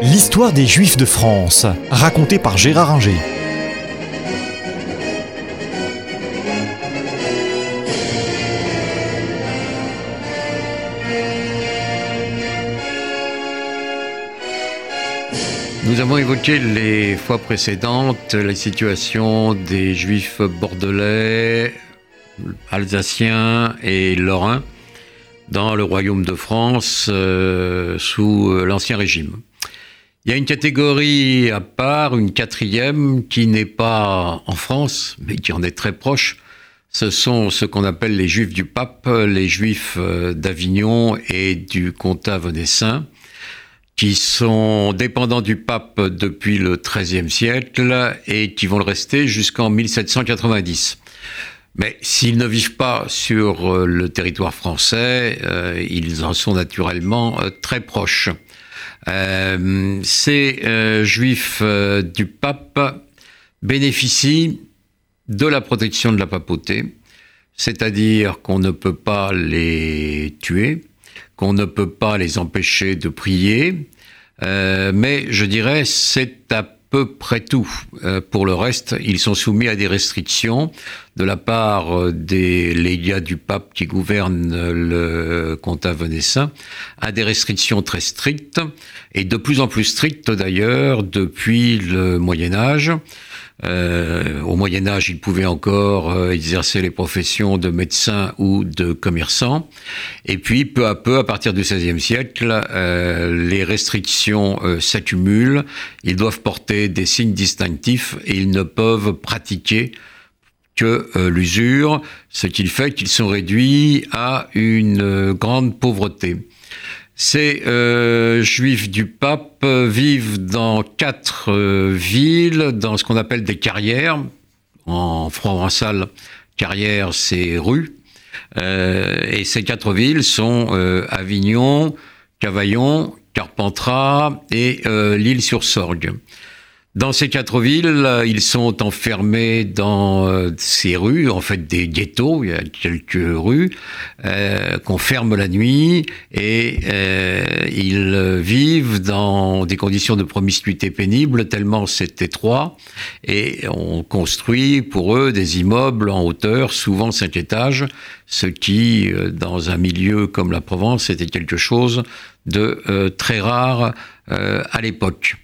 L'histoire des Juifs de France, racontée par Gérard Inger. Nous avons évoqué les fois précédentes la situation des Juifs bordelais, alsaciens et lorrains dans le royaume de France euh, sous l'Ancien Régime. Il y a une catégorie à part, une quatrième, qui n'est pas en France, mais qui en est très proche. Ce sont ce qu'on appelle les Juifs du Pape, les Juifs euh, d'Avignon et du Comtat venessin, qui sont dépendants du pape depuis le XIIIe siècle et qui vont le rester jusqu'en 1790. Mais s'ils ne vivent pas sur euh, le territoire français, euh, ils en sont naturellement très proches. Ces juifs du pape bénéficient de la protection de la papauté, c'est-à-dire qu'on ne peut pas les tuer, qu'on ne peut pas les empêcher de prier, mais je dirais c'est à peu près tout. Euh, pour le reste, ils sont soumis à des restrictions de la part euh, des légats du pape qui gouvernent le comtat venessin, à des restrictions très strictes, et de plus en plus strictes d'ailleurs depuis le Moyen Âge. Euh, au Moyen Âge, ils pouvaient encore euh, exercer les professions de médecin ou de commerçant. Et puis, peu à peu, à partir du XVIe siècle, euh, les restrictions s'accumulent. Ils doivent porter des signes distinctifs et ils ne peuvent pratiquer que l'usure, ce qui fait qu'ils sont réduits à une grande pauvreté. Ces euh, juifs du pape vivent dans quatre euh, villes, dans ce qu'on appelle des carrières. En provençal, carrière, c'est rue. Euh, et ces quatre villes sont Avignon, Cavaillon, Carpentras et l'île-sur-Sorgue. Dans ces quatre villes, ils sont enfermés dans euh, ces rues, en fait des ghettos, il y a quelques rues euh, qu'on ferme la nuit et euh, ils vivent dans des conditions de promiscuité pénible tellement c'est étroit et on construit pour eux des immeubles en hauteur, souvent cinq étages, ce qui, dans un milieu comme la Provence, était quelque chose de très rare à l'époque.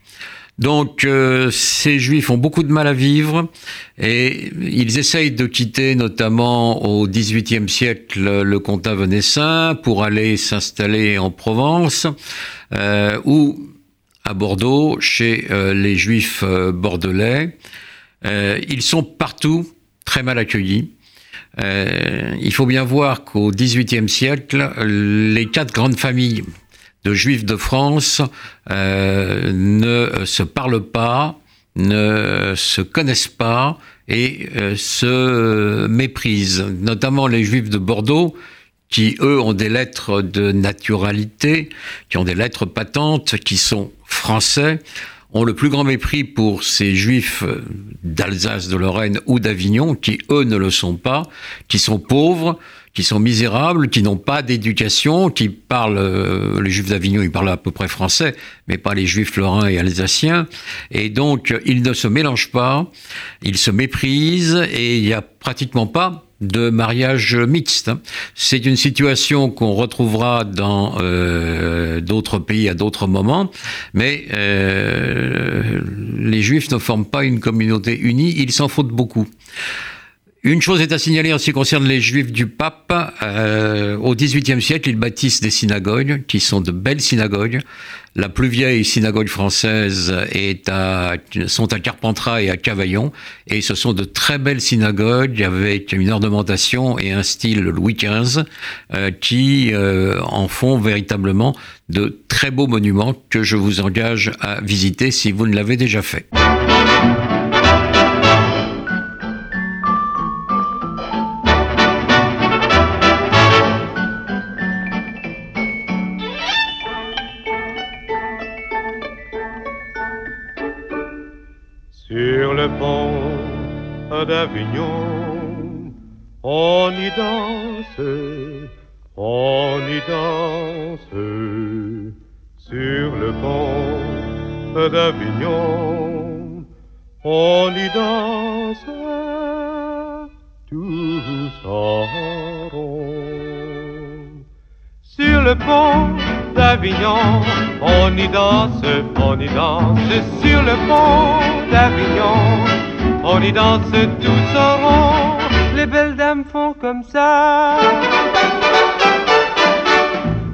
Donc euh, ces juifs ont beaucoup de mal à vivre et ils essayent de quitter notamment au XVIIIe siècle le comtat venessin pour aller s'installer en Provence euh, ou à Bordeaux chez euh, les juifs bordelais. ils sont partout très mal accueillis. il faut bien voir qu'au XVIIIe siècle, les quatre grandes familles de juifs de France euh, ne se parlent pas, ne se connaissent pas et euh, se méprisent, notamment les juifs de Bordeaux qui, eux, ont des lettres de naturalité, qui ont des lettres patentes, qui sont français, ont le plus grand mépris pour ces juifs d'Alsace, de Lorraine ou d'Avignon, qui, eux, ne le sont pas, qui sont pauvres, qui sont misérables, qui n'ont pas d'éducation, qui parlent, euh, les juifs d'Avignon, ils parlent à peu près français, mais pas les juifs lorrains et alsaciens. Et donc, ils ne se mélangent pas, ils se méprisent et il n'y a pratiquement pas de mariage mixte. C'est une situation qu'on retrouvera dans euh, d'autres pays à d'autres moments, mais euh, les juifs ne forment pas une communauté unie, ils s'en foutent beaucoup. Une chose est à signaler en ce qui concerne les juifs du pape. Euh, au XVIIIe siècle, ils bâtissent des synagogues qui sont de belles synagogues. La plus vieille synagogue française est à, sont à Carpentras et à Cavaillon. Et ce sont de très belles synagogues avec une ornementation et un style Louis XV euh, qui euh, en font véritablement de très beaux monuments que je vous engage à visiter si vous ne l'avez déjà fait. d'Avignon, on y danse, on y danse, sur le pont d'Avignon. On y danse tous en rond. Sur le pont d'Avignon, on y danse, on y danse. Sur le pont d'Avignon, on y danse tous en rond. Les belles dames font comme ça.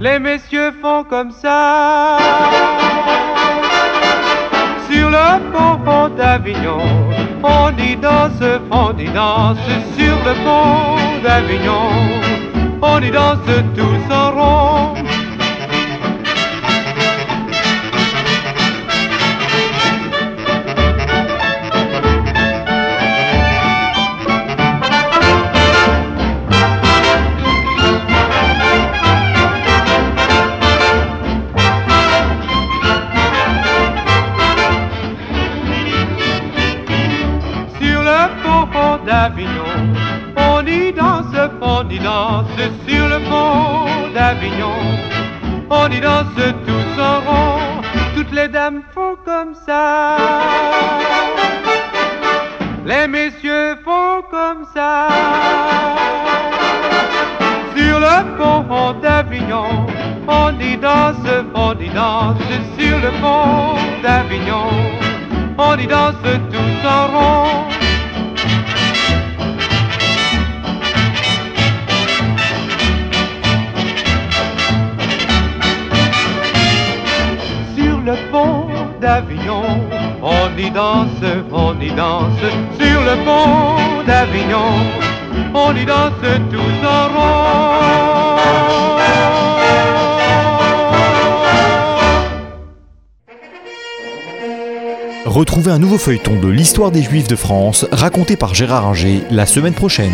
Les messieurs font comme ça. Sur le pont d'Avignon, on y danse, on y danse. Sur le pont d'Avignon, on y danse tous en rond. On y danse, on y danse. Sur le pont d'Avignon, on y danse tous en rond. Toutes les dames font comme ça. Les messieurs font comme ça. Sur le pont d'Avignon, on y danse, on y danse. Sur le pont d'Avignon, on y danse tous en rond. Pont d'Avignon, on y danse, on y danse. Sur le pont d'Avignon, on y danse tous en rond. Retrouvez un nouveau feuilleton de l'histoire des Juifs de France raconté par Gérard Inger la semaine prochaine.